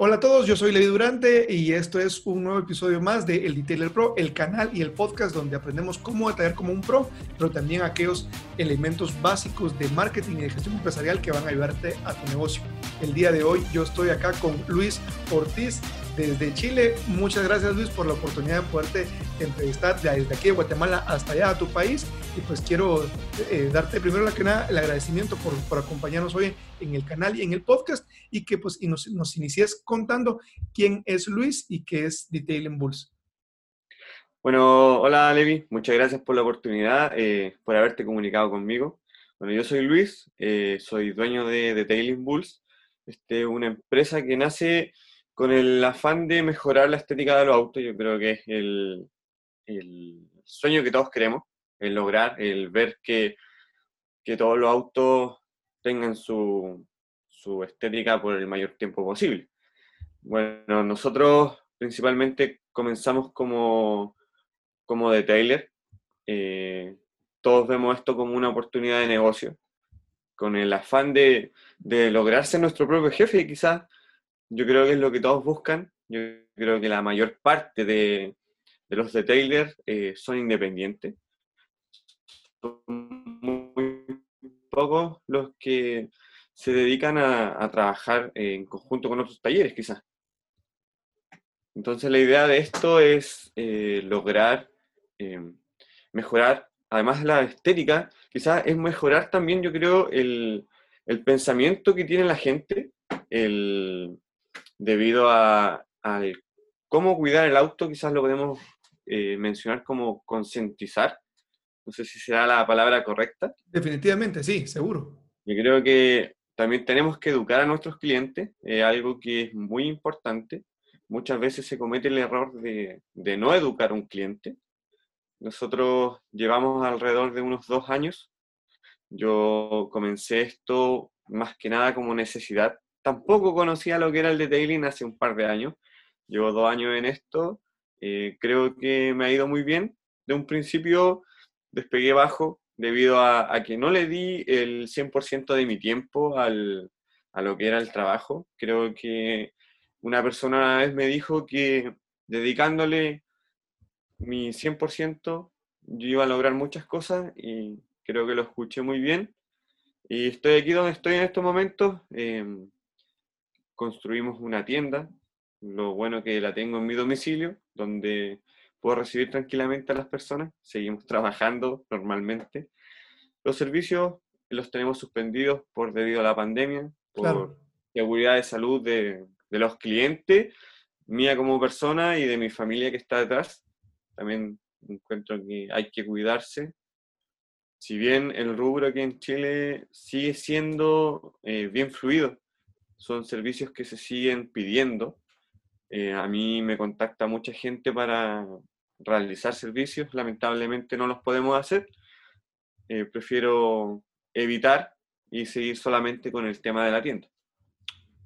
Hola a todos, yo soy Levi Durante y esto es un nuevo episodio más de El Detailer Pro, el canal y el podcast donde aprendemos cómo detallar como un pro, pero también aquellos elementos básicos de marketing y de gestión empresarial que van a ayudarte a tu negocio. El día de hoy yo estoy acá con Luis Ortiz desde Chile. Muchas gracias Luis por la oportunidad de poderte entrevistar desde aquí de Guatemala hasta allá a tu país. Y pues quiero eh, darte primero la que nada el agradecimiento por, por, acompañarnos hoy en el canal y en el podcast y que pues y nos, inicies contando quién es Luis y qué es Detailing Bulls. Bueno, hola Levi, muchas gracias por la oportunidad, eh, por haberte comunicado conmigo. Bueno, yo soy Luis, eh, soy dueño de Detailing Bulls, este, una empresa que nace con el afán de mejorar la estética de los autos, yo creo que es el sueño que todos queremos, el lograr, el ver que, que todos los autos tengan su, su, estética por el mayor tiempo posible. Bueno, nosotros principalmente comenzamos como, como detailer. Eh, todos vemos esto como una oportunidad de negocio, con el afán de, de lograr ser nuestro propio jefe, quizás yo creo que es lo que todos buscan. Yo creo que la mayor parte de, los detailers eh, son independientes. Muy pocos los que se dedican a, trabajar en conjunto con otros talleres, quizás. Entonces la idea de esto es eh, lograr em, mejorar, además de la estética, quizás es mejorar también, yo creo, el, el pensamiento que tiene la gente, el, debido a, cómo cuidar el auto, quizás lo podemos eh, mencionar como concientizar. No sé si será la palabra correcta. Definitivamente, sí, seguro. Yo creo que también tenemos que educar a nuestros clientes, algo que es muy importante. Muchas veces se comete el error de, de no educar a un cliente. Nosotros llevamos alrededor de unos dos años. Yo comencé esto más que nada como necesidad tampoco conocía lo que era el detailing hace un par de años. Llevo dos años en esto. Eh, creo que me ha ido muy bien. De un principio despegué bajo debido a, que no le di el 100% de mi tiempo al, a lo que era el trabajo. Creo que una persona una vez me dijo que dedicándole mi 100% yo iba a lograr muchas cosas y creo que lo escuché muy bien. Y estoy aquí donde estoy en estos momentos. Em, construimos una tienda, lo bueno que la tengo en mi domicilio, donde puedo recibir tranquilamente a las personas, seguimos trabajando normalmente. Los servicios los tenemos suspendidos por debido a la pandemia, por seguridad de salud de, de los clientes, mía como persona y de mi familia que está detrás. También encuentro que hay que cuidarse. Si bien el rubro aquí en Chile sigue siendo eh, bien fluido, son servicios que se siguen pidiendo. Eh, a mí me contacta mucha gente para realizar servicios, lamentablemente no los podemos hacer. Eh, prefiero evitar y seguir solamente con el tema de la tienda.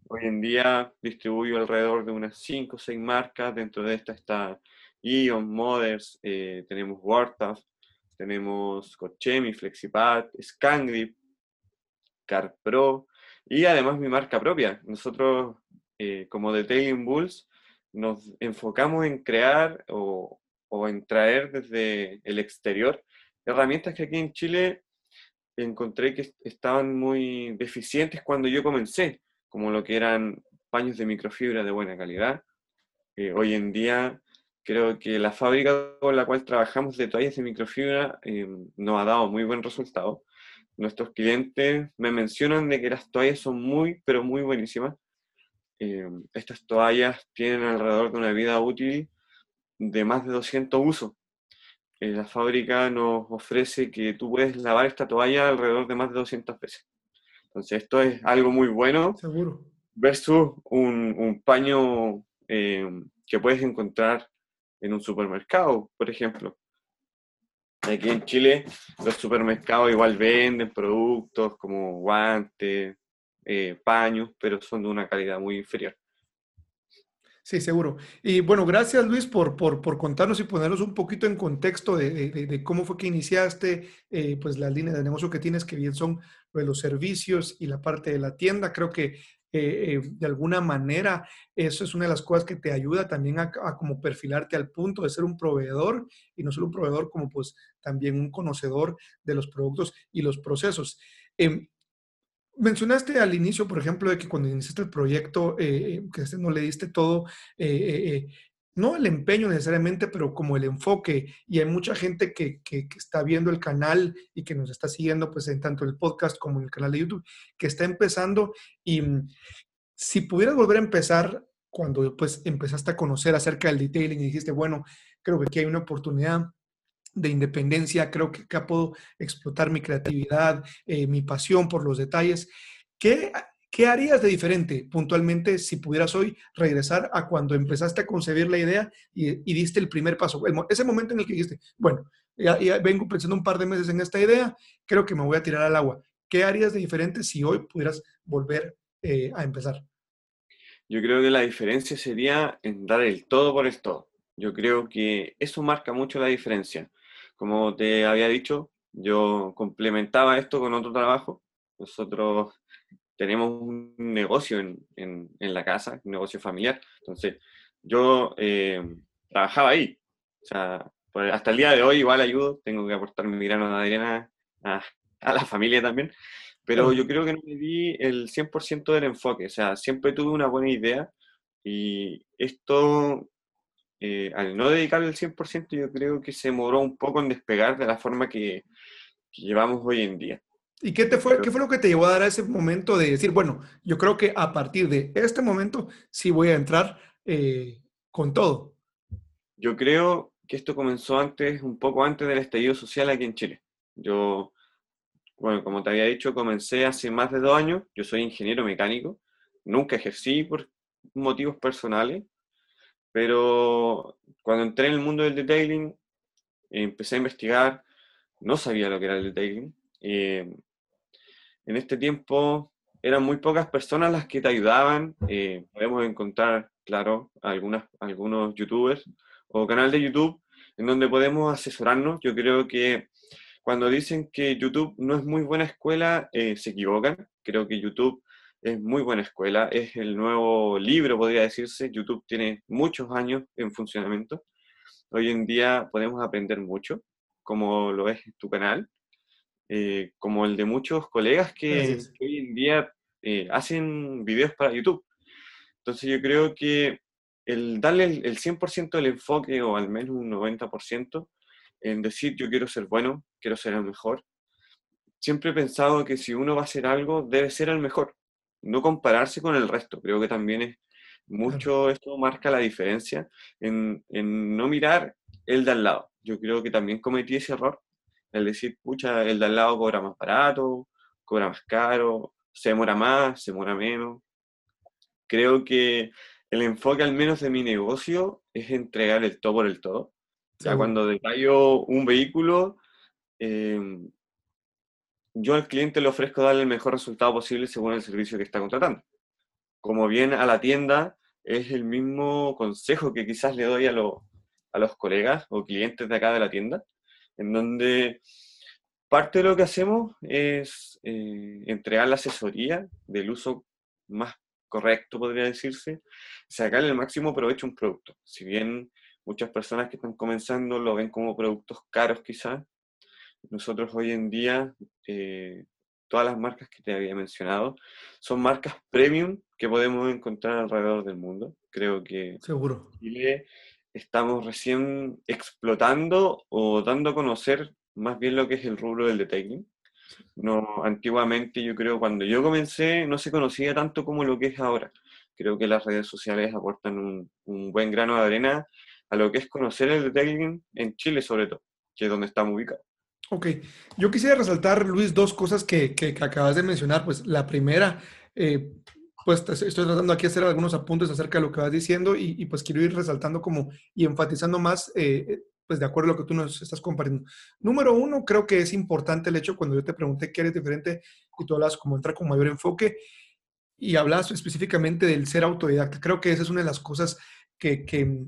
Hoy en día distribuyo alrededor de unas 5 o 6 marcas, dentro de esta está Ion, Mothers, eh, tenemos Wartaf, tenemos Cochemi, Flexipad, Scangrip, CarPro, y además mi marca propia. Nosotros, eh, como Detailing Bulls, nos enfocamos en crear o, o, en traer desde el exterior herramientas que aquí en Chile encontré que estaban muy deficientes cuando yo comencé, como lo que eran paños de microfibra de buena calidad. Eh, hoy en día creo que la fábrica con la cual trabajamos de toallas de microfibra eh, nos ha dado muy buen resultado nuestros clientes me mencionan de que las toallas son muy, pero muy buenísimas. Eh, estas toallas tienen alrededor de una vida útil de más de 200 usos. Eh, la fábrica nos ofrece que tú puedes lavar esta toalla alrededor de más de 200 veces. Entonces, esto es algo muy bueno. Seguro. Versus un, un paño eh, que puedes encontrar en un supermercado, por ejemplo. Aquí en Chile los supermercados igual venden productos como guantes, eh, paños, pero son de una calidad muy inferior. Sí, seguro. Y bueno, gracias Luis por, por, por contarnos y ponernos un poquito en contexto de, de, cómo fue que iniciaste, eh, pues las líneas de negocio que tienes, que bien son los servicios y la parte de la tienda. Creo que eh, eh, de alguna manera, eso es una de las cosas que te ayuda también a, como perfilarte al punto de ser un proveedor y no solo un proveedor, como pues también un conocedor de los productos y los procesos. Em, mencionaste al inicio, por ejemplo, de que cuando iniciaste el proyecto, que este no le diste todo, no el empeño necesariamente, pero como el enfoque. Y hay mucha gente que, está viendo el canal y que nos está siguiendo, pues en tanto el podcast como el canal de YouTube, que está empezando. Y mm, si pudieras volver a empezar cuando pues empezaste a conocer acerca del detailing y dijiste, bueno, creo que aquí hay una oportunidad de independencia, creo que acá puedo explotar mi creatividad, eh, mi pasión por los detalles. ¿Qué ¿Qué harías de diferente puntualmente si pudieras hoy regresar a cuando empezaste a concebir la idea y, diste el primer paso? ese momento en el que dijiste, bueno, ya, vengo pensando un par de meses en esta idea, creo que me voy a tirar al agua. ¿Qué harías de diferente si hoy pudieras volver eh, a empezar? Yo creo que la diferencia sería en dar el todo por el todo. Yo creo que eso marca mucho la diferencia. Como te había dicho, yo complementaba esto con otro trabajo. Nosotros tenemos un negocio en, en, la casa, un negocio familiar. Entonces, yo eh, trabajaba ahí. O sea, hasta el día de hoy igual ayudo, tengo que aportar mi grano de arena a, a la familia también. Pero yo creo que no me di el 100% del enfoque. O sea, siempre tuve una buena idea y esto, eh, al no dedicarle el 100%, yo creo que se moró un poco en despegar de la forma que, que llevamos hoy en día. ¿Y qué, te fue, qué fue lo que te llevó a dar a ese momento de decir, bueno, yo creo que a partir de este momento sí voy a entrar eh, con todo? Yo creo que esto comenzó antes, un poco antes del estallido social aquí en Chile. Yo, bueno, como te había dicho, comencé hace más de dos años. Yo soy ingeniero mecánico. Nunca ejercí por motivos personales, pero cuando entré en el mundo del detailing, empecé a investigar. No sabía lo que era el detailing. Eh, en este tiempo eran muy pocas personas las que te ayudaban. Eh, podemos encontrar, claro, algunas, algunos youtubers o canal de YouTube en donde podemos asesorarnos. Yo creo que cuando dicen que YouTube no es muy buena escuela, eh, se equivocan. Creo que YouTube es muy buena escuela, es el nuevo libro, podría decirse. YouTube tiene muchos años en funcionamiento. Hoy en día podemos aprender mucho, como lo es tu canal. Eh, como el de muchos colegas que, hoy en día eh, hacen videos para YouTube. Entonces yo creo que el darle el, 100% del enfoque o al menos un 90% en decir yo quiero ser bueno, quiero ser el mejor, siempre he pensado que si uno va a hacer algo debe ser el mejor, no compararse con el resto. Creo que también es mucho, esto marca la diferencia en, en no mirar el de al lado. Yo creo que también cometí ese error el decir, pucha, el de al lado cobra más barato, cobra más caro, se demora más, se demora menos. Creo que el enfoque al menos de mi negocio es entregar el todo por el todo. O sea, cuando detallo un vehículo, em, yo al cliente le ofrezco darle el mejor resultado posible según el servicio que está contratando. Como bien a la tienda, es el mismo consejo que quizás le doy a, a los colegas o clientes de acá de la tienda en donde parte de lo que hacemos es eh, entregar la asesoría del uso más correcto, podría decirse, sacarle el máximo provecho a un producto. Si bien muchas personas que están comenzando lo ven como productos caros quizás, nosotros hoy en día, eh, todas las marcas que te había mencionado, son marcas premium que podemos encontrar alrededor del mundo. Creo que Seguro estamos recién explotando o dando a conocer más bien lo que es el rubro del detailing. No, antiguamente yo creo cuando yo comencé no se conocía tanto como lo que es ahora. Creo que las redes sociales aportan un, un buen grano de arena a lo que es conocer el detailing en Chile sobre todo, que es donde estamos ubicados. Ok, yo quisiera resaltar, Luis, dos cosas que, que, acabas de mencionar. Pues la primera, eh, pues estoy tratando aquí de hacer algunos apuntes acerca de lo que vas diciendo y, pues quiero ir resaltando como y enfatizando más, eh, eh, pues de acuerdo a lo que tú nos estás compartiendo. Número uno, creo que es importante el hecho cuando yo te pregunté qué eres diferente y tú hablas como entrar con mayor enfoque y hablas específicamente del ser autodidacta. Creo que esa es una de las cosas que, que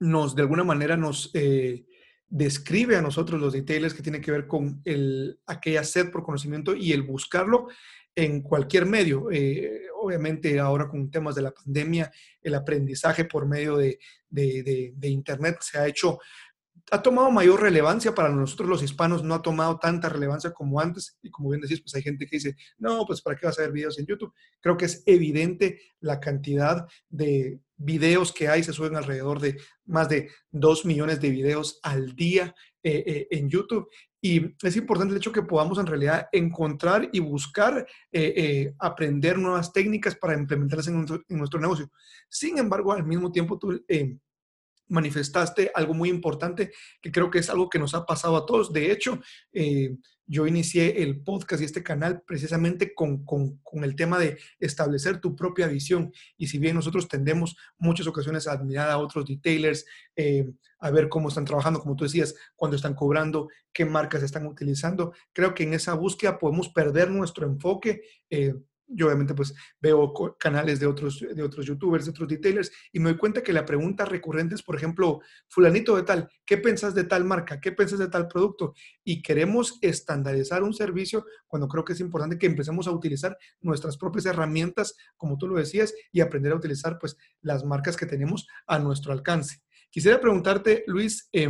nos, de alguna manera, nos... Eh, describe a nosotros los details que tiene que ver con el, aquella sed por conocimiento y el buscarlo en cualquier medio. Eh, obviamente ahora con temas de la pandemia, el aprendizaje por medio de, de Internet se ha hecho ha tomado mayor relevancia para nosotros los hispanos, no ha tomado tanta relevancia como antes. Y como bien decís, pues hay gente que dice, no, pues ¿para qué vas a ver videos en YouTube? Creo que es evidente la cantidad de videos que hay, se suben alrededor de más de 2 millones de videos al día eh, eh, en YouTube. Y es importante el hecho que podamos en realidad encontrar y buscar eh, aprender nuevas técnicas para implementarlas en nuestro, en nuestro, negocio. Sin embargo, al mismo tiempo, tú manifestaste algo muy importante que creo que es algo que nos ha pasado a todos. De hecho, eh, yo inicié el podcast y este canal precisamente con, el tema de establecer tu propia visión. Y si bien nosotros tendemos muchas ocasiones a admirar a otros detailers, eh, a ver cómo están trabajando, como tú decías, cuando están cobrando, qué marcas están utilizando, creo que en esa búsqueda podemos perder nuestro enfoque. Eh, yo obviamente pues veo canales de otros, de otros youtubers, de otros detailers, y me doy cuenta que la pregunta recurrente es, por ejemplo, fulanito de tal, ¿qué pensás de tal marca? ¿Qué pensás de tal producto? Y queremos estandarizar un servicio cuando creo que es importante que empecemos a utilizar nuestras propias herramientas, como tú lo decías, y aprender a utilizar pues las marcas que tenemos a nuestro alcance. Quisiera preguntarte, Luis, eh,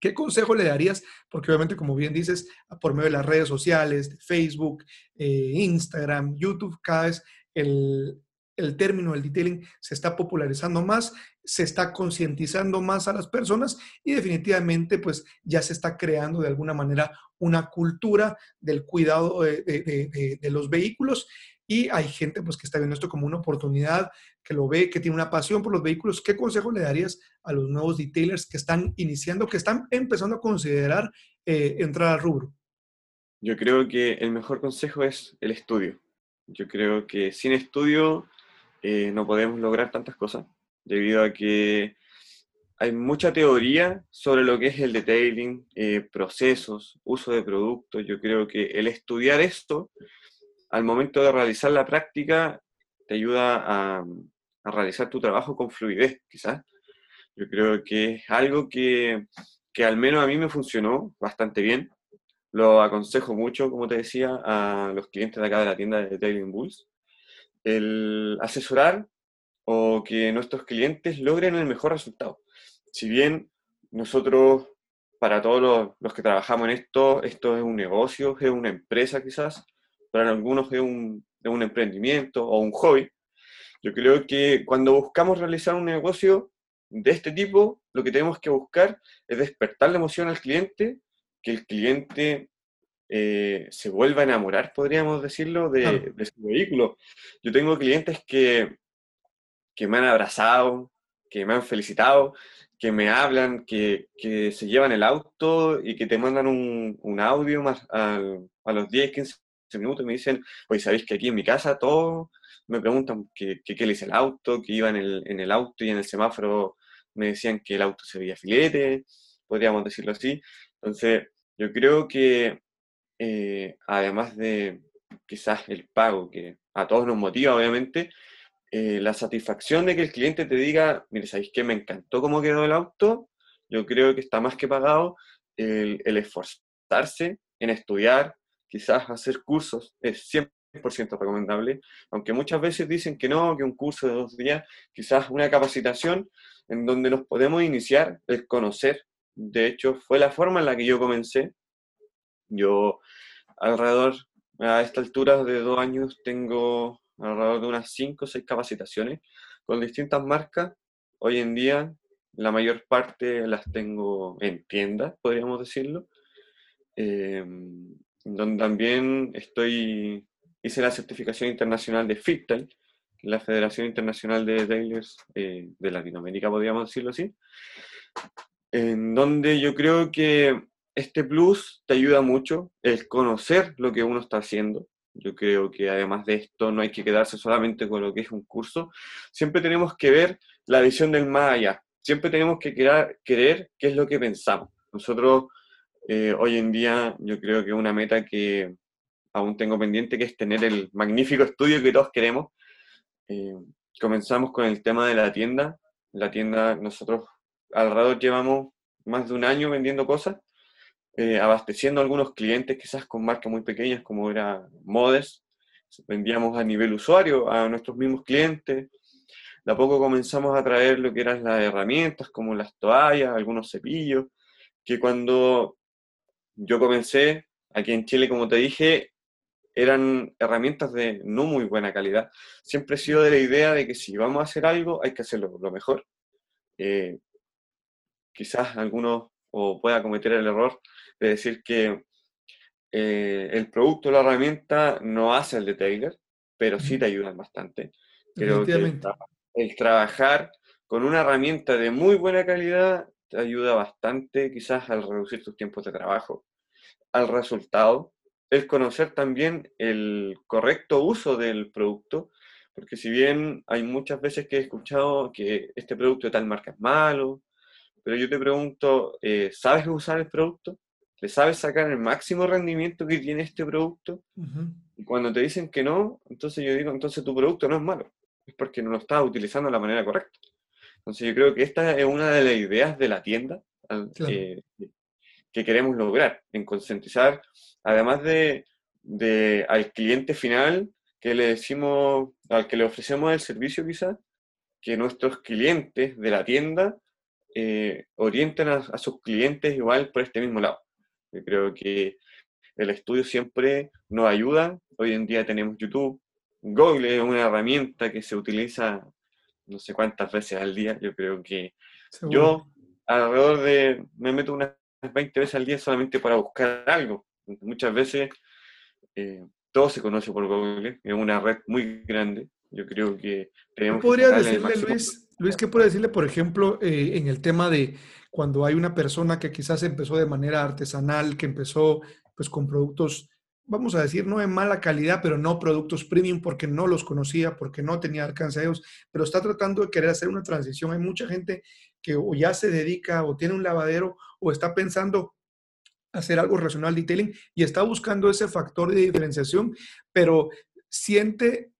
¿Qué consejo le darías? Porque obviamente, como bien dices, por medio de las redes sociales, Facebook, eh, Instagram, YouTube, cada vez el, el término del detailing se está popularizando más, se está concientizando más a las personas y definitivamente pues ya se está creando de alguna manera una cultura del cuidado de, de, de los vehículos y hay gente pues que está viendo esto como una oportunidad, que lo ve, que tiene una pasión por los vehículos. ¿Qué consejo le darías a los nuevos detailers que están iniciando, que están empezando a considerar eh, entrar al rubro? Yo creo que el mejor consejo es el estudio. Yo creo que sin estudio eh, no podemos lograr tantas cosas, debido a que hay mucha teoría sobre lo que es el detailing, eh, procesos, uso de productos. Yo creo que el estudiar esto al momento de realizar la práctica te ayuda a, realizar tu trabajo con fluidez, quizás. Yo creo que es algo que, al menos a mí me funcionó bastante bien. Lo aconsejo mucho, como te decía, a los clientes de acá de la tienda de Detailing Bulls. El asesorar o que nuestros clientes logren el mejor resultado. Si bien nosotros, para todos los, los que trabajamos en esto, esto es un negocio, es una empresa quizás, para algunos es un, un emprendimiento o un hobby. Yo creo que cuando buscamos realizar un negocio de este tipo, lo que tenemos que buscar es despertar la emoción al cliente, que el cliente eh, se vuelva a enamorar, podríamos decirlo, de, de, su vehículo. Yo tengo clientes que, que me han abrazado, que me han felicitado, que me hablan, que, que se llevan el auto y que te mandan un, un audio más a, a los 10, 15 minutos y me dicen, oye, ¿sabéis que aquí en mi casa todos me preguntan qué, qué, le hice el auto, que iba en el, en el auto y en el semáforo me decían que el auto se veía filete, podríamos decirlo así. Entonces, yo creo que eh, además de quizás el pago, que a todos nos motiva, obviamente, eh, la satisfacción de que el cliente te diga, mire, ¿sabéis qué? Me encantó cómo quedó el auto, yo creo que está más que pagado el, el esforzarse en estudiar, quizás hacer cursos es 100% recomendable, aunque muchas veces dicen que no, que un curso de dos días, quizás una capacitación en donde nos podemos iniciar el conocer. De hecho, fue la forma en la que yo comencé. Yo alrededor, a esta altura de dos años, tengo alrededor de unas cinco o seis capacitaciones con distintas marcas. Hoy en día, la mayor parte las tengo en tiendas, podríamos decirlo. Eh, donde también estoy, hice la certificación internacional de FITTEL, la Federación Internacional de Dealers eh, de Latinoamérica, podríamos decirlo así, en donde yo creo que este plus te ayuda mucho el conocer lo que uno está haciendo. Yo creo que además de esto no hay que quedarse solamente con lo que es un curso, siempre tenemos que ver la visión del más allá, siempre tenemos que querer qué es lo que pensamos. Nosotros eh, hoy en día yo creo que una meta que aún tengo pendiente, que es tener el magnífico estudio que todos queremos. Eh, comenzamos con el tema de la tienda. La tienda, nosotros alrededor llevamos más de un año vendiendo cosas, eh, abasteciendo a algunos clientes quizás con marcas muy pequeñas como era Modes, vendíamos a nivel usuario a nuestros mismos clientes. De a poco comenzamos a traer lo que eran las herramientas, como las toallas, algunos cepillos, que cuando yo comencé, aquí en Chile, como te dije, eran herramientas de no muy buena calidad. Siempre he sido de la idea de que si vamos a hacer algo, hay que hacerlo lo mejor. Eh, quizás algunos o pueda cometer el error de decir que eh, el producto la herramienta no hace el detailer, pero sí te ayudan bastante. Creo que el, trabajar con una herramienta de muy buena calidad te ayuda bastante quizás al reducir tus tiempos de trabajo, al resultado, el conocer también el correcto uso del producto, porque si bien hay muchas veces que he escuchado que este producto de tal marca es malo, pero yo te pregunto, eh, ¿sabes usar el producto? ¿Le sabes sacar el máximo rendimiento que tiene este producto? Y cuando te dicen que no, entonces yo digo, entonces tu producto no es malo, es porque no lo estás utilizando de la manera correcta. Entonces yo creo que esta es una de las ideas de la tienda eh, que queremos lograr, en concientizar, además de, de, al cliente final que le decimos, al que le ofrecemos el servicio quizás, que nuestros clientes de la tienda eh, orienten a, a, sus clientes igual por este mismo lado. Yo creo que el estudio siempre nos ayuda. Hoy en día tenemos YouTube. Google es una herramienta que se utiliza no sé cuántas veces al día. Yo creo que yo alrededor de, me meto unas 20 veces al día solamente para buscar algo. Muchas veces eh, todo se conoce por Google, es una red muy grande. Yo creo que tenemos ¿Qué podría decirle, Luis, Luis, qué puede decirle, por ejemplo, eh, en el tema de cuando hay una persona que quizás empezó de manera artesanal, que empezó pues con productos, vamos a decir, no de mala calidad, pero no productos premium porque no los conocía, porque no tenía alcance a ellos, pero está tratando de querer hacer una transición. Hay mucha gente que ya se dedica o tiene un lavadero o está pensando hacer algo relacionado detailing y está buscando ese factor de diferenciación, pero siente,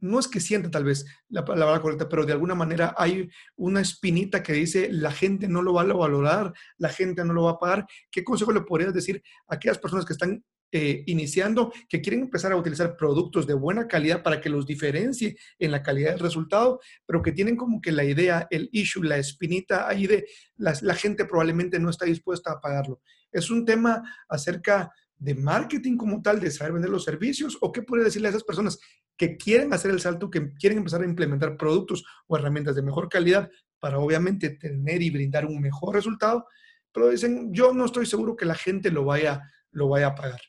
no es que siente tal vez la palabra correcta, pero de alguna manera hay una espinita que dice la gente no lo va a valorar, la gente no lo va a pagar. ¿Qué consejo le podrías decir a aquellas personas que están eh, iniciando, que quieren empezar a utilizar productos de buena calidad para que los diferencie en la calidad del resultado, pero que tienen como que la idea, el issue, la espinita ahí de la, gente probablemente no está dispuesta a pagarlo. ¿Es un tema acerca de marketing como tal, de saber vender los servicios? ¿O qué puede decirle a esas personas que quieren hacer el salto, que quieren empezar a implementar productos o herramientas de mejor calidad para obviamente tener y brindar un mejor resultado? Pero dicen, yo no estoy seguro que la gente lo vaya, lo vaya a pagar.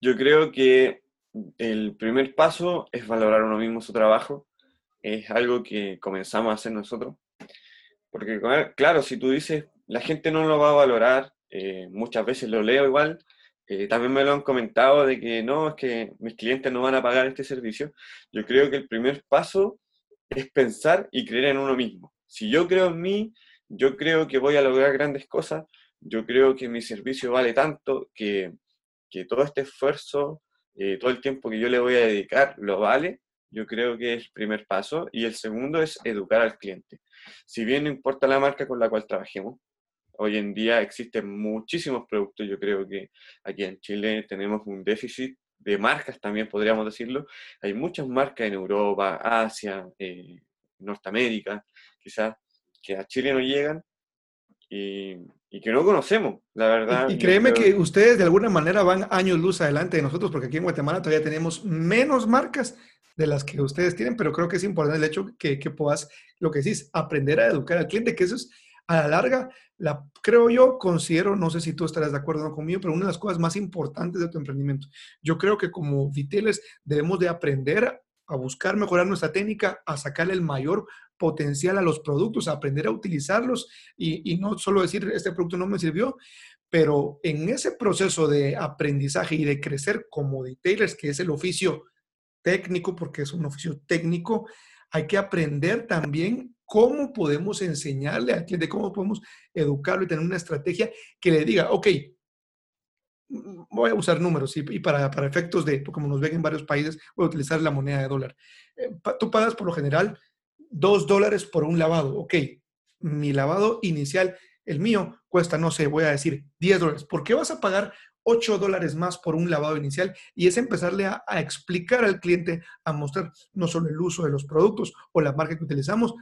Yo creo que el primer paso es valorar uno mismo su trabajo. Es algo que comenzamos a hacer nosotros. Porque, claro, si tú dices, la gente no lo va a valorar, eh, muchas veces lo leo igual, eh, también me lo han comentado de que no, es que mis clientes no van a pagar este servicio. Yo creo que el primer paso es pensar y creer en uno mismo. Si yo creo en mí, yo creo que voy a lograr grandes cosas, yo creo que mi servicio vale tanto que que todo este esfuerzo, eh, todo el tiempo que yo le voy a dedicar, lo vale, yo creo que es el primer paso. Y el segundo es educar al cliente. Si bien no importa la marca con la cual trabajemos, hoy en día existen muchísimos productos. Yo creo que aquí en Chile tenemos un déficit de marcas también, podríamos decirlo. Hay muchas marcas en Europa, Asia, eh, Norteamérica, quizás, que a Chile no llegan y, que no conocemos, la verdad. Y, créeme que ustedes de alguna manera van años luz adelante de nosotros, porque aquí en Guatemala todavía tenemos menos marcas de las que ustedes tienen, pero creo que es importante el hecho que, que puedas, lo que decís, aprender a educar al cliente, que eso es a la larga, la, creo yo, considero, no sé si tú estarás de acuerdo conmigo, pero una de las cosas más importantes de tu emprendimiento. Yo creo que como Viteles debemos de aprender a buscar mejorar nuestra técnica, a sacarle el mayor potencial a los productos, aprender a utilizarlos y, no solo decir, este producto no me sirvió, pero en ese proceso de aprendizaje y de crecer como detailers, que es el oficio técnico, porque es un oficio técnico, hay que aprender también cómo podemos enseñarle al cliente, cómo podemos educarlo y tener una estrategia que le diga, ok, voy a usar números y, para, para, efectos de, como nos ven en varios países, voy a utilizar la moneda de dólar. Eh, tú pagas por lo general dos dólares por un lavado. Ok, mi lavado inicial, el mío, cuesta, no sé, voy a decir 10 dólares. ¿Por qué vas a pagar 8 dólares más por un lavado inicial y es empezarle a, explicar al cliente, a mostrar no solo el uso de los productos o la marca que utilizamos,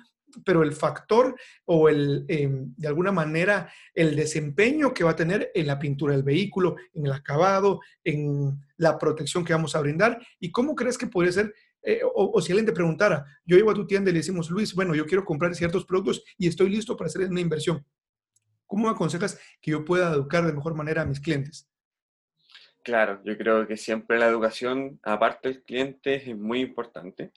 pero el factor o el, em, de alguna manera, el desempeño que va a tener en la pintura del vehículo, en el acabado, en la protección que vamos a brindar y cómo crees que podría ser eh, o, si alguien te preguntara, yo iba a tu tienda y le decimos, Luis, bueno, yo quiero comprar ciertos productos y estoy listo para hacer una inversión. ¿Cómo aconsejas que yo pueda educar de mejor manera a mis clientes? Claro, yo creo que siempre la educación, aparte del cliente, es muy importante.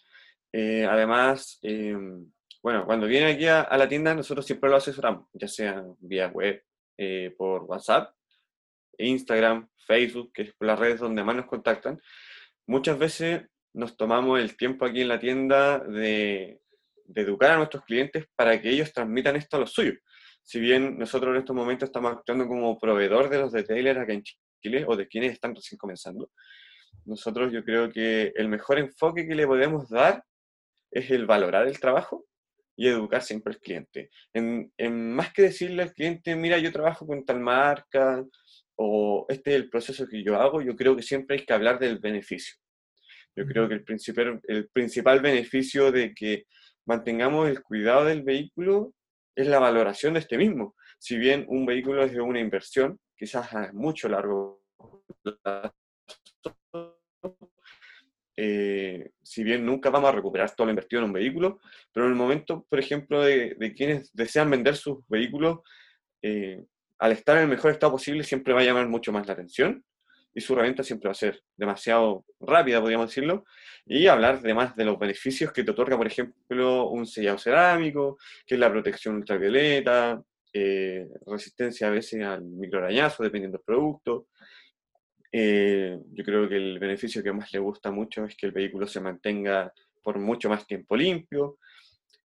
Eh, además, em, bueno, cuando viene aquí a, la tienda, nosotros siempre lo asesoramos, ya sea vía web, eh, por WhatsApp, Instagram, Facebook, que es las redes donde más nos contactan. Muchas veces nos tomamos el tiempo aquí en la tienda de, educar a nuestros clientes para que ellos transmitan esto a los suyos. Si bien nosotros en estos momentos estamos actuando como proveedor de los retailers acá en Chile o de quienes están recién comenzando, nosotros yo creo que el mejor enfoque que le podemos dar es el valorar el trabajo y educar siempre al cliente. En, más que decirle al cliente, mira, yo trabajo con tal marca o este es el proceso que yo hago, yo creo que siempre hay que hablar del beneficio. Yo creo que el principal, el principal beneficio de que mantengamos el cuidado del vehículo es la valoración de este mismo. Si bien un vehículo es de una inversión, quizás a mucho largo plazo, eh, si bien nunca vamos a recuperar toda la inversión en un vehículo, pero en el momento, por ejemplo, de, quienes desean vender sus vehículos, eh, al estar en el mejor estado posible, siempre va a llamar mucho más la atención y su reventa siempre va a ser demasiado rápida, podríamos decirlo, y hablar además de los beneficios que te otorga, por ejemplo, un sellado cerámico, que es la protección ultravioleta, eh, resistencia a veces al microarañazo, dependiendo del producto, eh, yo creo que el beneficio que más le gusta mucho es que el vehículo se mantenga por mucho más tiempo limpio.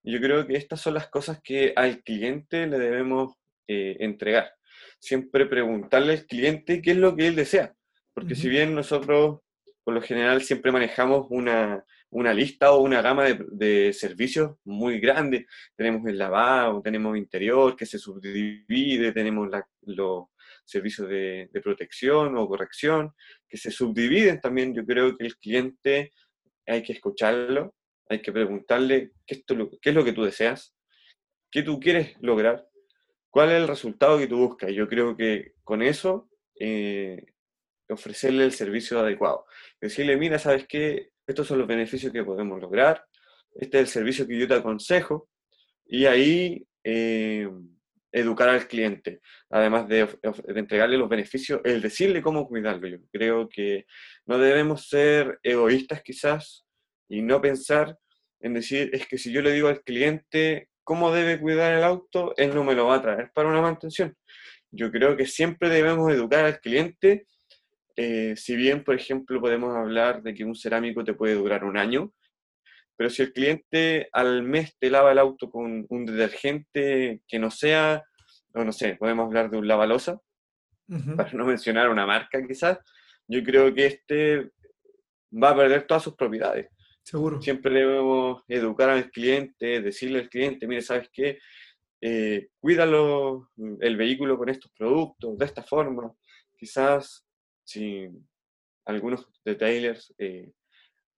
yo creo que estas son las cosas que al cliente le debemos eh, entregar. Siempre preguntarle al cliente qué es lo que él desea. Porque si bien nosotros, por lo general, siempre manejamos una, una lista o una gama de, de, servicios muy grande, tenemos el lavado, tenemos interior que se subdivide, tenemos los servicios de, protección o corrección, que se subdividen también. Yo creo que el cliente hay que escucharlo, hay que preguntarle qué, esto, qué es lo que tú deseas, qué tú quieres lograr, cuál es el resultado que tú buscas. Yo creo que con eso eh, ofrecerle el servicio adecuado. Decirle, mira, ¿sabes qué? Estos son los beneficios que podemos lograr, este es el servicio que yo te aconsejo, y ahí eh, educar al cliente, además de, entregarle los beneficios, el decirle cómo cuidarlo. Yo creo que no debemos ser egoístas quizás y no pensar en decir, es que si yo le digo al cliente cómo debe cuidar el auto, él no me lo va a traer para una mantención. Yo creo que siempre debemos educar al cliente, eh, si bien, por ejemplo, podemos hablar de que un cerámico te puede durar un año, pero si el cliente al mes te lava el auto con un detergente que no sea, o no sé, podemos hablar de un lavalosa, para no mencionar una marca quizás, yo creo que este va a perder todas sus propiedades. Seguro. Siempre debemos educar al cliente, decirle al cliente, mire, ¿sabes qué? Eh, cuídalo el vehículo con estos productos, de esta forma. Quizás si algunos retailers eh,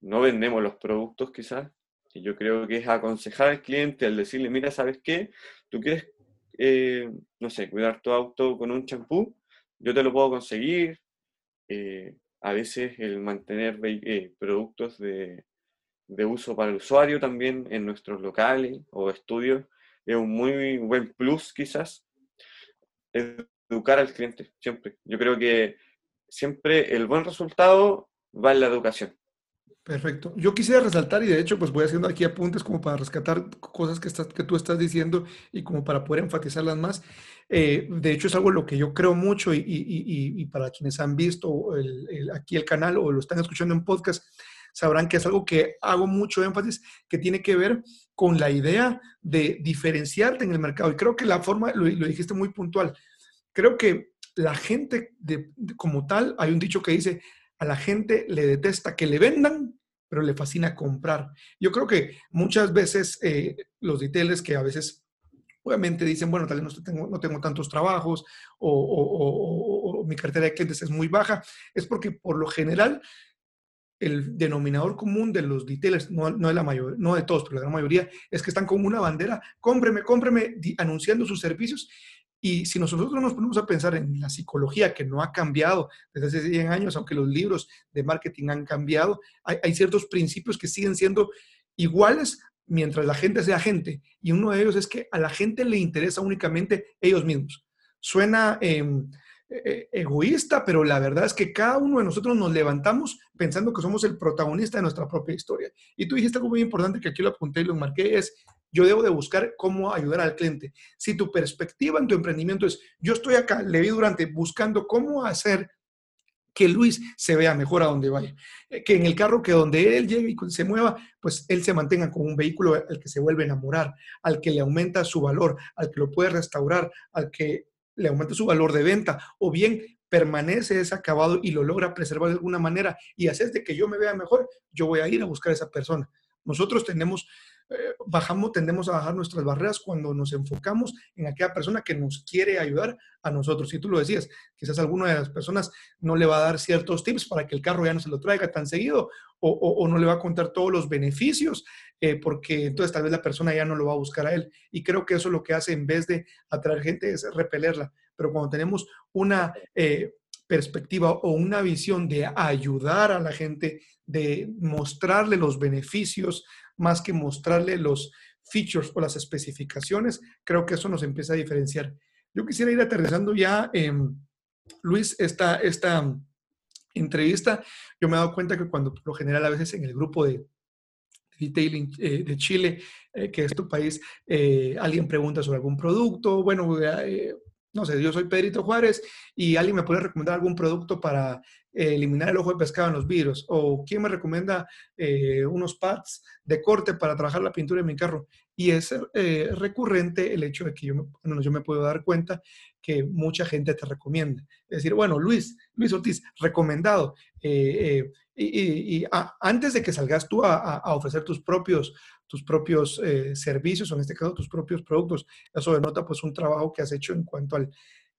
no vendemos los productos quizás, y yo creo que es aconsejar al cliente al decirle, mira, ¿sabes qué? Tú quieres, eh, no sé, cuidar tu auto con un champú, yo te lo puedo conseguir. Eh, a veces el mantener eh, productos de, de, uso para el usuario también en nuestros locales o estudios es un muy buen plus quizás. Educar al cliente, siempre. Yo creo que siempre el buen resultado va en la educación. Perfecto. Yo quisiera resaltar, y de hecho, pues voy haciendo aquí apuntes como para rescatar cosas que, estás, que tú estás diciendo y como para poder enfatizarlas más. Eh, de hecho, es algo en lo que yo creo mucho y, y, y para quienes han visto aquí el canal o lo están escuchando en podcast, sabrán que es algo que hago mucho énfasis, que tiene que ver con la idea de diferenciarte en el mercado. Y creo que la forma, lo, dijiste muy puntual, creo que la gente de, como tal, hay un dicho que dice, a la gente le detesta que le vendan, pero le fascina comprar. Yo creo que muchas veces eh, los retailers que a veces obviamente dicen, bueno, tal vez no tengo, no tengo tantos trabajos o, mi cartera de clientes es muy baja, es porque por lo general el denominador común de los detailers, no, no, de la mayor, no de todos, pero la gran mayoría, es que están con una bandera, cómpreme, cómpreme, anunciando sus servicios. Y si nosotros nos ponemos a pensar en la psicología que no ha cambiado desde hace 100 años, aunque los libros de marketing han cambiado, hay, ciertos principios que siguen siendo iguales mientras la gente sea gente. Y uno de ellos es que a la gente le interesa únicamente ellos mismos. Suena... Eh, eh, egoísta, pero la verdad es que cada uno de nosotros nos levantamos pensando que somos el protagonista de nuestra propia historia. Y tú dijiste algo muy importante que aquí lo apunté y lo marqué, es yo debo de buscar cómo ayudar al cliente. Si tu perspectiva en tu emprendimiento es, yo estoy acá, le vi durante buscando cómo hacer que Luis se vea mejor a donde vaya. Eh, que en el carro que donde él llegue y se mueva, pues él se mantenga como un vehículo al que se vuelve a enamorar, al que le aumenta su valor, al que lo puede restaurar, al que le aumenta su valor de venta, o bien permanece ese acabado y lo logra preservar de alguna manera y haces de que yo me vea mejor, yo voy a ir a buscar a esa persona. Nosotros tenemos, eh, bajamos, tendemos a bajar nuestras barreras cuando nos enfocamos en aquella persona que nos quiere ayudar a nosotros. Si tú lo decías, quizás alguna de las personas no le va a dar ciertos tips para que el carro ya no se lo traiga tan seguido o, no le va a contar todos los beneficios, eh, porque entonces tal vez la persona ya no lo va a buscar a él. Y creo que eso lo que hace en vez de atraer gente es repelerla. Pero cuando tenemos una... Eh, perspectiva o una visión de ayudar a la gente, de mostrarle los beneficios más que mostrarle los features o las especificaciones, creo que eso nos empieza a diferenciar. Yo quisiera ir aterrizando ya, Luis, esta, esta entrevista. Yo me he dado cuenta que cuando por lo general a veces en el grupo de detailing eh, de Chile, eh, que es tu país, eh, alguien pregunta sobre algún producto, bueno, no sé, yo soy Pedrito Juárez y alguien me puede recomendar algún producto para eh, eliminar el ojo de pescado en los vidrios. O quién me recomienda eh, unos pads de corte para trabajar la pintura en mi carro. Y es eh, recurrente el hecho de que yo me, yo me puedo dar cuenta que mucha gente te recomienda. Es decir, bueno, Luis, Luis Ortiz, recomendado. y, antes de que salgas tú a, a ofrecer tus propios tus propios eh, servicios, o en este caso tus propios productos. Eso denota pues un trabajo que has hecho en cuanto al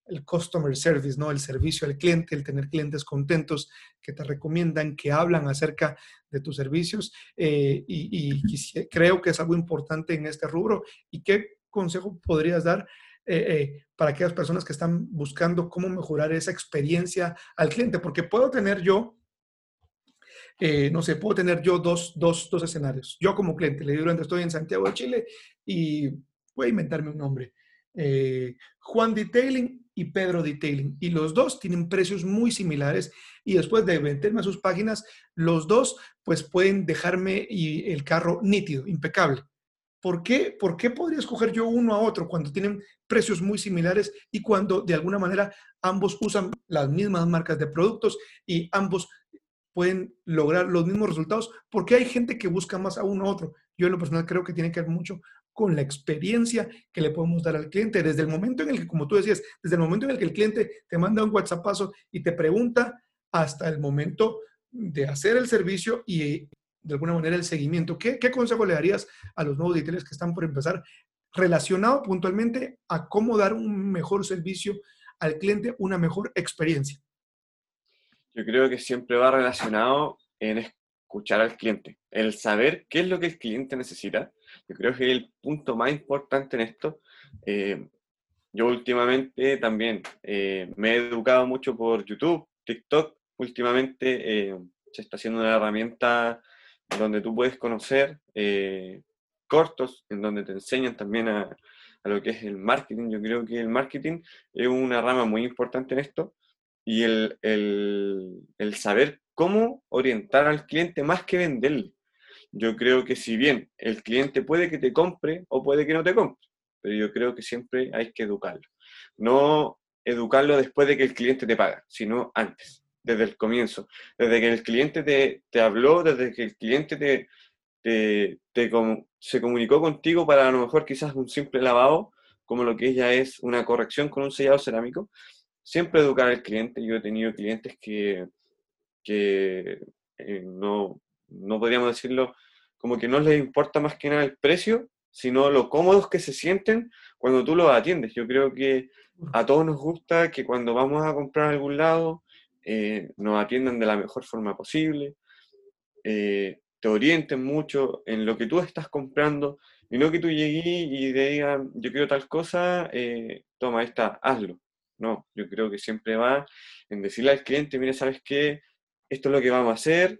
el customer service, ¿no? El servicio al cliente, el tener clientes contentos que te recomiendan, que hablan acerca de tus servicios. Eh, y, creo que es algo importante en este rubro. ¿Y qué consejo podrías dar eh, para aquellas personas que están buscando cómo mejorar esa experiencia al cliente? Porque puedo tener yo eh, no sé, puedo tener yo dos, dos, dos escenarios. Yo como cliente, le digo, estoy en Santiago de Chile y voy a inventarme un nombre. Eh, Juan Detailing y Pedro Detailing. Y los dos tienen precios muy similares y después de meterme a sus páginas, los dos pues pueden dejarme y el carro nítido, impecable. ¿Por qué? ¿Por qué podría escoger yo uno a otro cuando tienen precios muy similares y cuando de alguna manera ambos usan las mismas marcas de productos y ambos pueden lograr los mismos resultados, porque hay gente que busca más a uno a otro. Yo en lo personal creo que tiene que ver mucho con la experiencia que le podemos dar al cliente. Desde el momento en el que, como tú decías, desde el momento en el que el cliente te manda un WhatsAppazo y te pregunta hasta el momento de hacer el servicio y de alguna manera el seguimiento. ¿Qué, consejo le darías a los nuevos editores que están por empezar relacionado puntualmente a cómo dar un mejor servicio al cliente, una mejor experiencia? Yo creo que siempre va relacionado en escuchar al cliente, el saber qué es lo que el cliente necesita. Yo creo que el punto más importante en esto. Eh, yo últimamente también eh, me he educado mucho por YouTube, TikTok. Últimamente eh, se está haciendo una herramienta donde tú puedes conocer cortos, en donde te enseñan también a, a lo que es el marketing. Yo creo que el marketing es una rama muy importante en esto y el, el, el, saber cómo orientar al cliente más que venderle. Yo creo que si bien el cliente puede que te compre o puede que no te compre, pero yo creo que siempre hay que educarlo. No educarlo después de que el cliente te paga, sino antes, desde el comienzo, desde que el cliente te, te habló, desde que el cliente te, te, te, se comunicó contigo para a lo mejor quizás un simple lavado, como lo que ella es una corrección con un sellado cerámico, siempre educar al cliente. Yo he tenido clientes que, que eh, no, no podríamos decirlo, como que no les importa más que nada el precio, sino lo cómodos que se sienten cuando tú los atiendes. Yo creo que a todos nos gusta que cuando vamos a comprar algún lado eh, nos atiendan de la mejor forma posible, eh, te orienten mucho en lo que tú estás comprando y no que tú llegues y te digan, yo quiero tal cosa, eh, toma esta, hazlo. No, yo creo que siempre va en decirle al cliente, mira, ¿sabes qué? Esto es lo que vamos a hacer,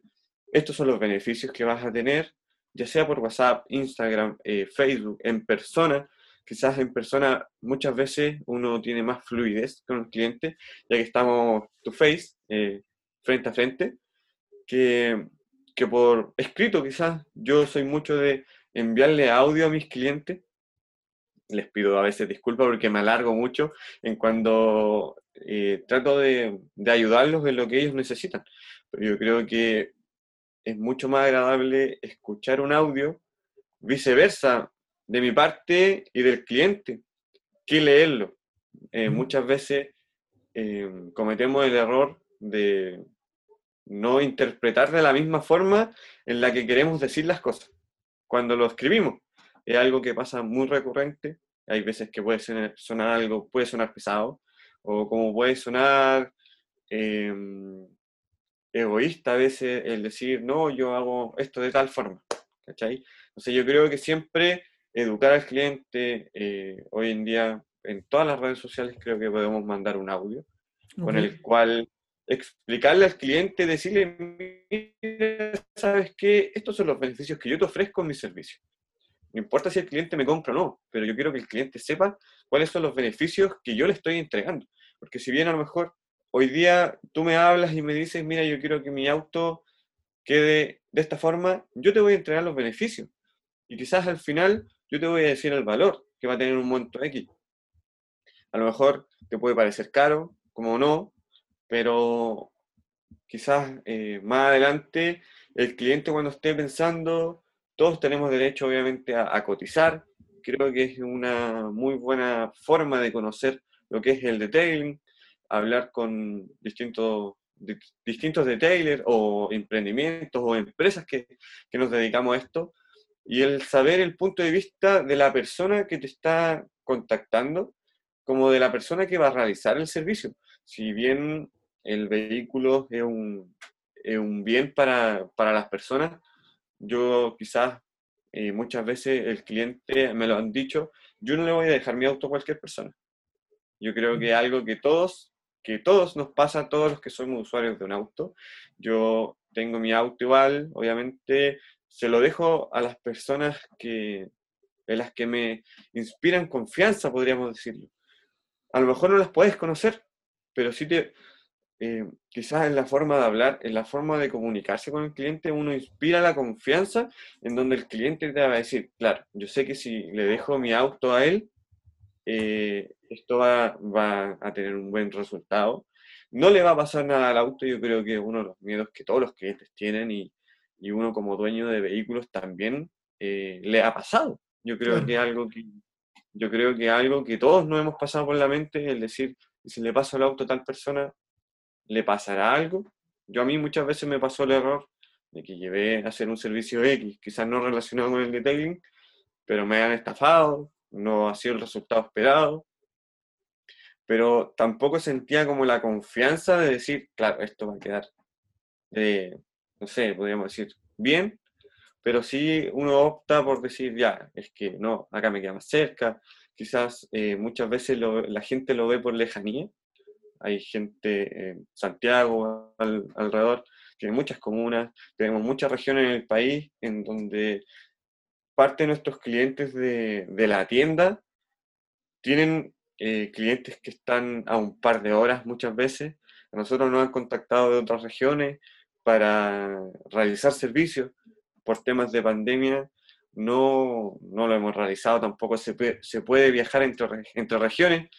estos son los beneficios que vas a tener, ya sea por WhatsApp, Instagram, Facebook, en persona, quizás en persona muchas veces uno tiene más fluidez con el cliente, ya que estamos to face, eh, frente a frente, que, que por escrito quizás. Yo soy mucho de enviarle audio a mis clientes. Les pido a veces disculpas porque me alargo mucho en cuando eh, trato de, de ayudarlos en lo que ellos necesitan. Pero yo creo que es mucho más agradable escuchar un audio, viceversa, de mi parte y del cliente que leerlo. Eh, muchas veces eh, cometemos el error de no interpretar de la misma forma en la que queremos decir las cosas. Cuando lo escribimos, es algo que pasa muy recurrente. Hay veces que puede sonar, algo, puede sonar pesado, o como puede sonar em, egoísta a veces el decir, no, yo hago esto de tal forma. ¿Cachai? Entonces yo creo que siempre educar al cliente, eh, hoy en día en todas las redes sociales creo que podemos mandar un audio con el cual explicarle al cliente, decirle, sabes qué, estos son los beneficios que yo te ofrezco en mi servicio. No importa si el cliente me compra o no, pero yo quiero que el cliente sepa cuáles son los beneficios que yo le estoy entregando. Porque si bien a lo mejor hoy día tú me hablas y me dices, mira, yo quiero que mi auto quede de esta forma, yo te voy a entregar los beneficios. Y quizás al final yo te voy a decir el valor que va a tener un monto X. A lo mejor te puede parecer caro, como no, pero quizás eh, más adelante el cliente cuando esté pensando, todos tenemos derecho obviamente a, cotizar. Creo que es una muy buena forma de conocer lo que es el detailing, hablar con distintos, distintos detailers o emprendimientos o empresas que, que nos dedicamos a esto y el saber el punto de vista de la persona que te está contactando como de la persona que va a realizar el servicio. Si bien el vehículo es un, es un bien para, para, las personas, yo quizás eh, muchas veces el cliente me lo han dicho, yo no le voy a dejar mi auto a cualquier persona. Yo creo que es algo que todos, que todos nos pasa, a todos los que somos usuarios de un auto. Yo tengo mi auto igual, obviamente se lo dejo a las personas que, en las que me inspiran confianza, podríamos decirlo. A lo mejor no las puedes conocer, pero sí te, eh, quizás en la forma de hablar, en la forma de comunicarse con el cliente, uno inspira la confianza en donde el cliente te va a decir, claro, yo sé que si le dejo mi auto a él, eh, esto va, va, a tener un buen resultado. No le va a pasar nada al auto, yo creo que es uno de los miedos que todos los clientes tienen y, y uno como dueño de vehículos también eh, le ha pasado. Yo creo que algo que yo creo que algo que todos nos hemos pasado por la mente es decir, si le pasa el auto a tal persona, ¿le pasará algo? Yo a mí muchas veces me pasó el error de que llevé a hacer un servicio X, quizás no relacionado con el detailing, pero me han estafado, no ha sido el resultado esperado, pero tampoco sentía como la confianza de decir, claro, esto va a quedar eh, no sé, podríamos decir, bien, pero sí uno opta por decir, ya, es que no, acá me queda más cerca, quizás eh, muchas veces la gente lo ve por lejanía, hay gente en Santiago alrededor, tiene muchas comunas, tenemos muchas regiones en el país en donde parte de nuestros clientes de, la tienda tienen eh, clientes que están a un par de horas muchas veces. A nosotros nos han contactado de otras regiones para realizar servicios por temas de pandemia no, no lo hemos realizado, tampoco se, puede, se puede viajar entre, entre regiones,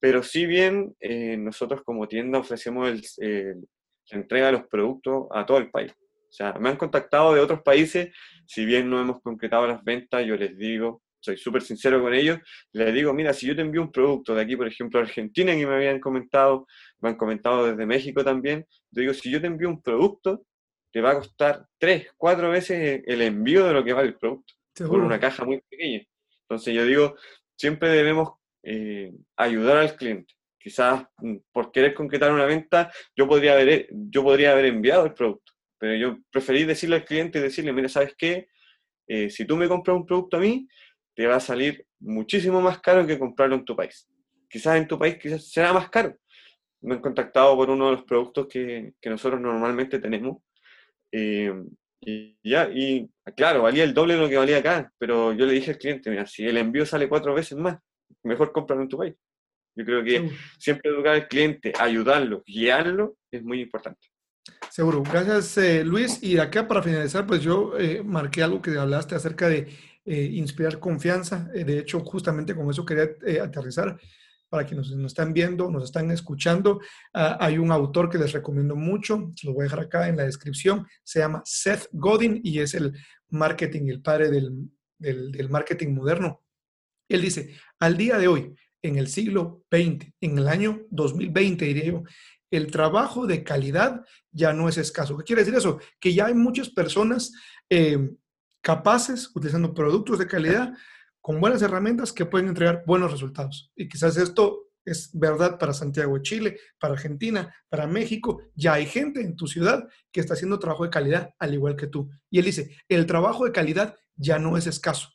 pero si bien eh, nosotros como tienda ofrecemos el, la entrega de los productos a todo el país. O sea, me han contactado de otros países, si bien no hemos concretado las ventas, yo les digo, soy súper sincero con ellos, les digo, mira, si yo te envío un producto de aquí, por ejemplo, Argentina, que me habían comentado, me han comentado desde México también, te digo, si yo te envío un producto, te va a costar tres, cuatro veces el envío de lo que vale el producto, por una caja muy pequeña. Entonces yo digo, siempre debemos eh, ayudar al cliente. Quizás mm, por querer concretar una venta, yo podría haber, yo podría haber enviado el producto, pero yo preferí decirle al cliente y decirle, mira, ¿sabes qué? Eh, si tú me compras un producto a mí, te va a salir muchísimo más caro que comprarlo en tu país. Quizás en tu país quizás será más caro. Me han contactado por uno de los productos que, que nosotros normalmente tenemos. Eh, y ya, y claro, valía el doble de lo que valía acá, pero yo le dije al cliente, mira, si el envío sale cuatro veces más, mejor cómpralo en tu país. Yo creo que siempre educar al cliente, ayudarlo, guiarlo, es muy importante. Seguro. Gracias, eh, Luis. Y acá para finalizar, pues yo eh, marqué algo que hablaste acerca de eh, inspirar confianza. de hecho, justamente con eso quería aterrizar para quienes nos, están viendo, nos están escuchando. Ah, hay un autor que les recomiendo mucho, se lo voy a dejar acá en la descripción, se llama Seth Godin y es el marketing, el padre del, marketing moderno. Él dice, al día de hoy, en el siglo XX, en el año 2020, diría yo, el trabajo de calidad ya no es escaso. ¿Qué quiere decir eso? Que ya hay muchas personas eh, capaces, utilizando productos de calidad, con buenas herramientas que pueden entregar buenos resultados. Y quizás esto es verdad para Santiago de Chile, para Argentina, para México. Ya hay gente en tu ciudad que está haciendo trabajo de calidad al igual que tú. Y él dice, el trabajo de calidad ya no es escaso.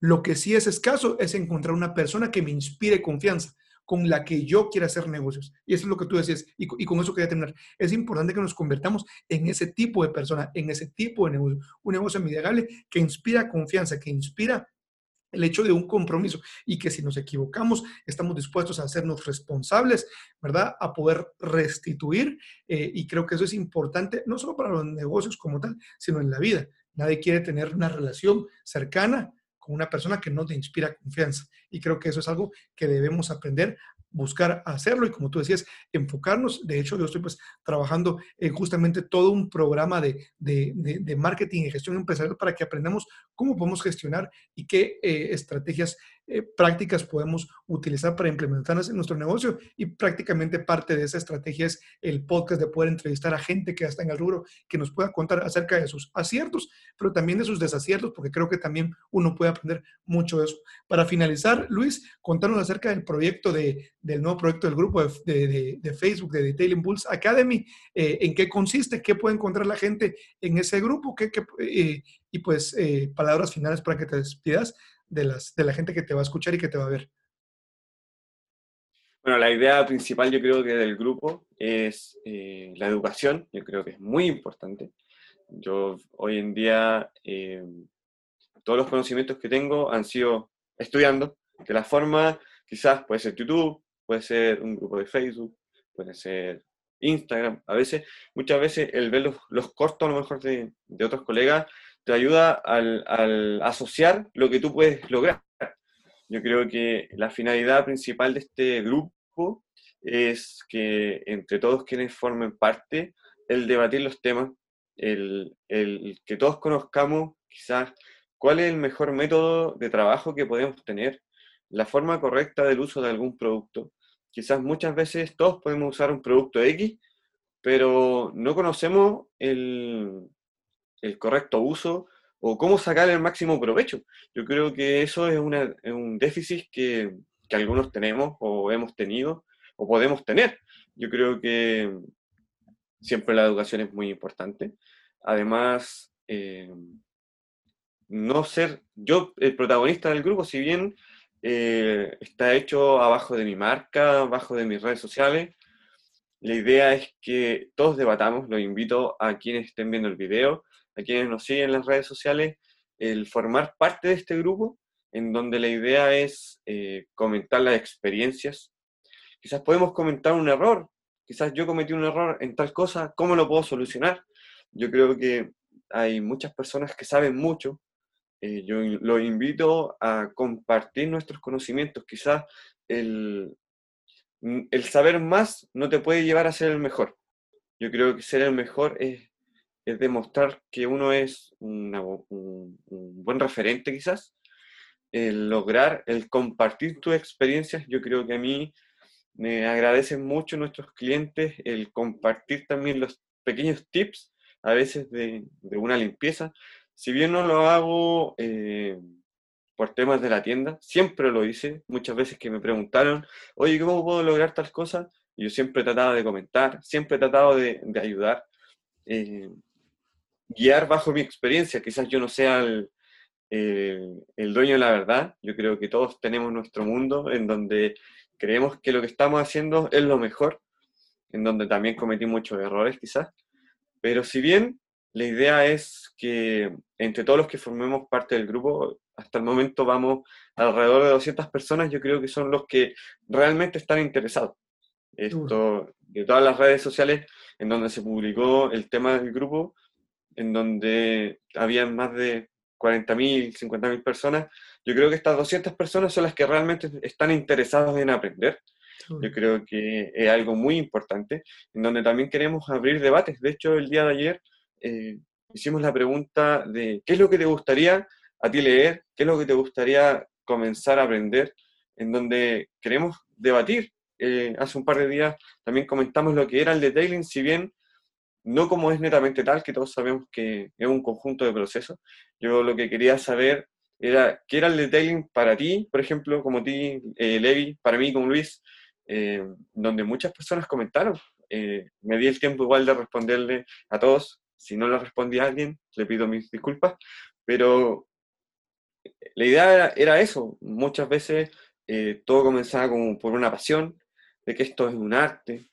Lo que sí es escaso es encontrar una persona que me inspire confianza, con la que yo quiera hacer negocios. Y eso es lo que tú decías, y, con eso quería terminar. Es importante que nos convertamos en ese tipo de persona, en ese tipo de negocio, un negocio amigable que inspira confianza, que inspira el hecho de un compromiso y que si nos equivocamos estamos dispuestos a hacernos responsables, ¿verdad? A poder restituir eh, y creo que eso es importante no solo para los negocios como tal, sino en la vida. Nadie quiere tener una relación cercana una persona que no te inspira confianza. Y creo que eso es algo que debemos aprender buscar hacerlo y como tú decías, enfocarnos. De hecho, yo estoy pues trabajando en justamente todo un programa de, de, marketing y gestión empresarial para que aprendamos cómo podemos gestionar y qué eh, estrategias eh, prácticas podemos utilizar para implementarlas en nuestro negocio. Y prácticamente parte de esa estrategia es el podcast de poder entrevistar a gente que está en el rubro, que nos pueda contar acerca de sus aciertos, pero también de sus desaciertos, porque creo que también uno puede aprender mucho de eso. Para finalizar, Luis, contanos acerca del proyecto de, del nuevo proyecto del grupo de, de, Facebook de Detailing Bulls Academy. Eh, ¿En qué consiste? ¿Qué puede encontrar la gente en ese grupo? ¿Qué, eh, y pues palabras finales para que te despidas de, las, de la gente que te va a escuchar y que te va a ver? Bueno, la idea principal yo creo que del grupo es eh, la educación, yo creo que es muy importante. Yo hoy en día eh, todos los conocimientos que tengo han sido estudiando, de la forma quizás puede ser YouTube, puede ser un grupo de Facebook, puede ser Instagram, a veces, muchas veces el ver los, cortos a lo mejor de, de otros colegas te ayuda al, asociar lo que tú puedes lograr. Yo creo que la finalidad principal de este grupo es que entre todos quienes formen parte, el debatir los temas, el, que todos conozcamos quizás cuál es el mejor método de trabajo que podemos tener, la forma correcta del uso de algún producto. Quizás muchas veces todos podemos usar un producto X, pero no conocemos el, el correcto uso o cómo sacar el máximo provecho. Yo creo que eso es, un déficit que, algunos tenemos o hemos tenido o podemos tener. Yo creo que siempre la educación es muy importante. Además, eh, no ser yo el protagonista del grupo, si bien eh, está hecho abajo de mi marca, abajo de mis redes sociales, la idea es que todos debatamos, lo invito a quienes estén viendo el video, a quienes nos siguen en las redes sociales, el formar parte de este grupo, en donde la idea es eh, comentar las experiencias. Quizás podemos comentar un error, quizás yo cometí un error en tal cosa, ¿cómo lo puedo solucionar? Yo creo que hay muchas personas que saben mucho. Eh, yo los invito a compartir nuestros conocimientos. Quizás el, el saber más no te puede llevar a ser el mejor. Yo creo que ser el mejor es es demostrar que uno es un, buen referente quizás, el lograr, el compartir tus experiencias, yo creo que a mí me agradecen mucho nuestros clientes el compartir también los pequeños tips, a veces de, una limpieza. Si bien no lo hago eh, por temas de la tienda, siempre lo hice, muchas veces que me preguntaron, oye, ¿cómo puedo lograr tal cosa? Yo siempre he tratado de comentar, siempre he tratado de, ayudar, eh, guiar bajo mi experiencia, quizás yo no sea el, el dueño de la verdad, yo creo que todos tenemos nuestro mundo en donde creemos que lo que estamos haciendo es lo mejor, en donde también cometí muchos errores quizás, pero si bien la idea es que entre todos los que formemos parte del grupo, hasta el momento vamos alrededor de 200 personas, yo creo que son los que realmente están interesados. Esto, de todas las redes sociales en donde se publicó el tema del grupo, en donde había más de 40.000, 50.000 personas, yo creo que estas 200 personas son las que realmente están interesadas en aprender. Yo creo que es algo muy importante, en donde también queremos abrir debates. De hecho, el día de ayer eh, hicimos la pregunta de qué es lo que te gustaría a ti leer, qué es lo que te gustaría comenzar a aprender, en donde queremos debatir. Eh, hace un par de días también comentamos lo que era el detailing, si bien no como es netamente tal, que todos sabemos que es un conjunto de procesos. Yo lo que quería saber era qué era el detailing para ti, por ejemplo, como ti, eh, Levi, para mí como Luis, eh, donde muchas personas comentaron. me di el tiempo igual de responderle a todos. Si no le respondí a alguien, le pido mis disculpas, pero la idea era, eso. Muchas veces eh, todo comenzaba como por una pasión, de que esto es un arte,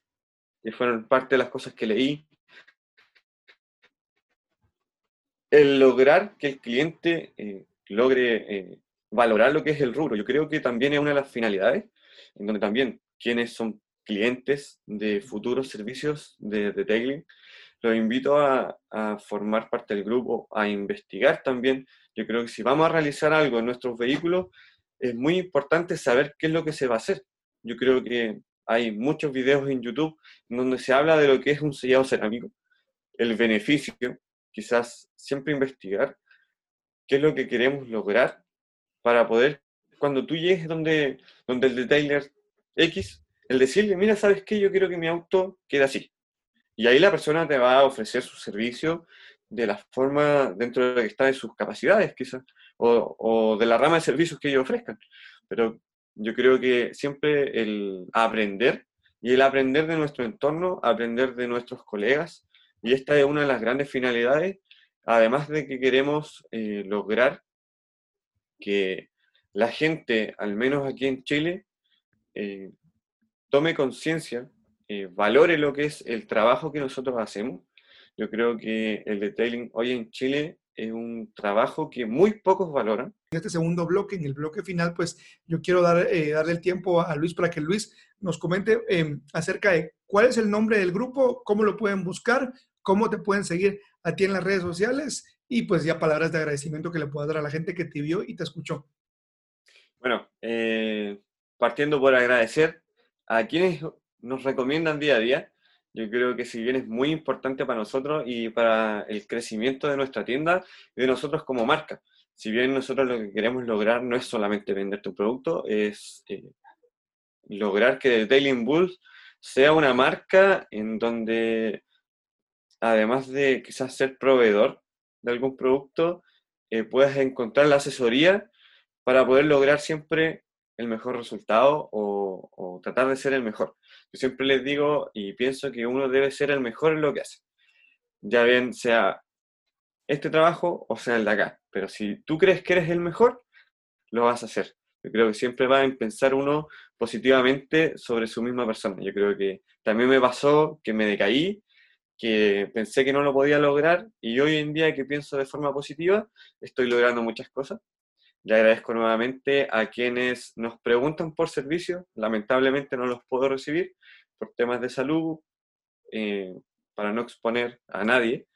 que fueron parte de las cosas que leí. El lograr que el cliente eh, logre eh, valorar lo que es el rubro, yo creo que también es una de las finalidades, en donde también quienes son clientes de futuros servicios de detailing, los invito a, a formar parte del grupo, a investigar también yo creo que si vamos a realizar algo en nuestros vehículos, es muy importante saber qué es lo que se va a hacer. Yo creo que hay muchos videos en YouTube donde se habla de lo que es un sellado cerámico, el beneficio, quizás siempre investigar qué es lo que queremos lograr para poder, cuando tú llegues donde, donde el detailer X, el decirle, mira, ¿sabes qué? Yo quiero que mi auto quede así. Y ahí la persona te va a ofrecer su servicio de la forma dentro de la que está de sus capacidades, quizás, o, o, de la rama de servicios que ellos ofrezcan. Pero yo creo que siempre el aprender y el aprender de nuestro entorno, aprender de nuestros colegas, y esta es una de las grandes finalidades, además de que queremos eh, lograr que la gente, al menos aquí en Chile, eh, tome conciencia, eh, valore lo que es el trabajo que nosotros hacemos yo creo que el detailing hoy en Chile es un trabajo que muy pocos valoran. En este segundo bloque, en el bloque final, pues yo quiero dar, eh, darle el tiempo a Luis para que Luis nos comente em, acerca de cuál es el nombre del grupo, cómo lo pueden buscar, cómo te pueden seguir a ti en las redes sociales y pues ya palabras de agradecimiento que le puedas dar a la gente que te vio y te escuchó. Bueno, eh, partiendo por agradecer a quienes nos recomiendan día a día, yo creo que si bien es muy importante para nosotros y para el crecimiento de nuestra tienda y de nosotros como marca. Si bien nosotros lo que queremos lograr no es solamente vender tu producto, es eh, lograr que Detailing Bulls sea una marca en donde, además de quizás ser proveedor de algún producto, eh, puedas encontrar la asesoría para poder lograr siempre el mejor resultado o tratar de ser el mejor siempre les digo y pienso que uno debe ser el mejor en lo que hace. Ya bien sea este trabajo o sea el de acá. Pero si tú crees que eres el mejor, lo vas a hacer. Yo creo que siempre va a pensar uno positivamente sobre su misma persona. Yo creo que también me pasó que me decaí, que pensé que no lo podía lograr y hoy en día que pienso de forma positiva, estoy logrando muchas cosas. Le agradezco nuevamente a quienes nos preguntan por servicio. Lamentablemente no los puedo recibir por temas de salud, eh, para no exponer a nadie,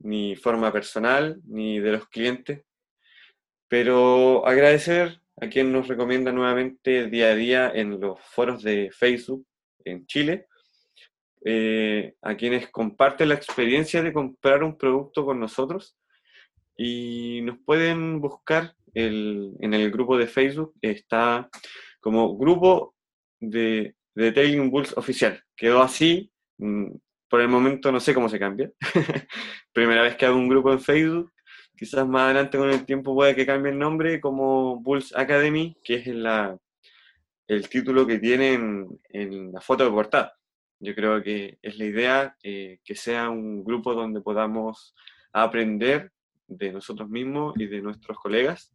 ni forma personal, ni de los clientes. Pero agradecer a quien nos recomienda nuevamente día a día en los foros de Facebook en Chile, eh, a quienes comparten la experiencia de comprar un producto con nosotros y nos pueden buscar en el grupo de Facebook, está como grupo de, de Tailing Bulls oficial. Quedó así, mm, por el momento no sé cómo se cambia. Primera vez que hago un grupo en Facebook, quizás más adelante con el tiempo puede que cambie el nombre como Bulls Academy, que es la, el título que tienen en la foto de portada. Yo creo que es la idea eh, que sea un grupo donde podamos aprender de nosotros mismos y de nuestros colegas.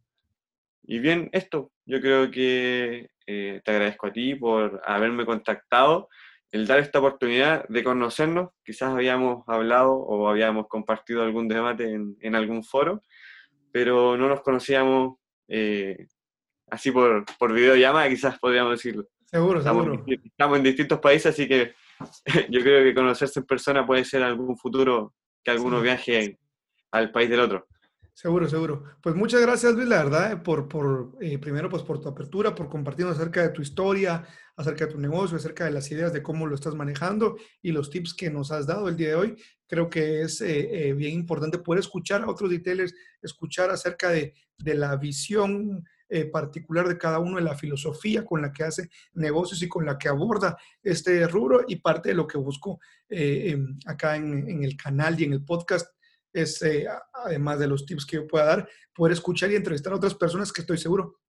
Y bien, esto, yo creo que eh, te agradezco a ti por haberme contactado, el dar esta oportunidad de conocernos. Quizás habíamos hablado o habíamos compartido algún debate en, en algún foro, pero no nos conocíamos eh, así por, por videollamada, quizás podríamos decirlo. Seguro, estamos, seguro. Estamos en distintos países, así que yo creo que conocerse en persona puede ser algún futuro que alguno viaje al país del otro. Seguro, seguro. Pues muchas gracias, Luis, la verdad, por, por eh, primero, pues por tu apertura, por compartirnos acerca de tu historia, acerca de tu negocio, acerca de las ideas de cómo lo estás manejando y los tips que nos has dado el día de hoy. Creo que es eh, eh, bien importante poder escuchar a otros retailers, escuchar acerca de, de la visión particular de cada uno, de la filosofía con la que hace negocios y con la que aborda este rubro y parte de lo que busco acá en, en el canal y en el podcast es, además de los tips que yo pueda dar, poder escuchar y entrevistar a otras personas que estoy seguro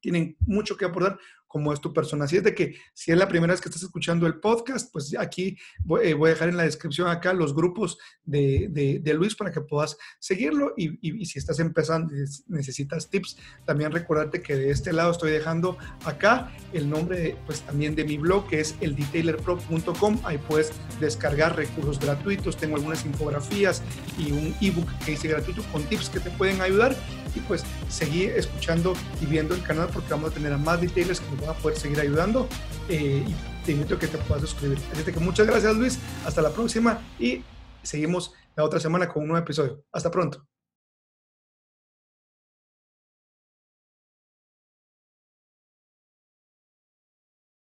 tienen mucho que aportar como es tu persona. Así es de que si es la primera vez que estás escuchando el podcast, pues aquí voy, eh, a dejar en la descripción acá los grupos de, Luis para que puedas seguirlo y, si estás empezando y necesitas tips, también recordarte que de este lado estoy dejando acá el nombre pues también de mi blog que es eldetailerpro.com. Ahí puedes descargar recursos gratuitos, tengo algunas infografías y un ebook que hice gratuito con tips que te pueden ayudar y pues seguir escuchando y viendo el canal porque vamos a tener a más details que nos a poder seguir ayudando eh, y te invito a que te puedas suscribir. Así que muchas gracias Luis, hasta la próxima y seguimos la otra semana con un nuevo episodio. Hasta pronto.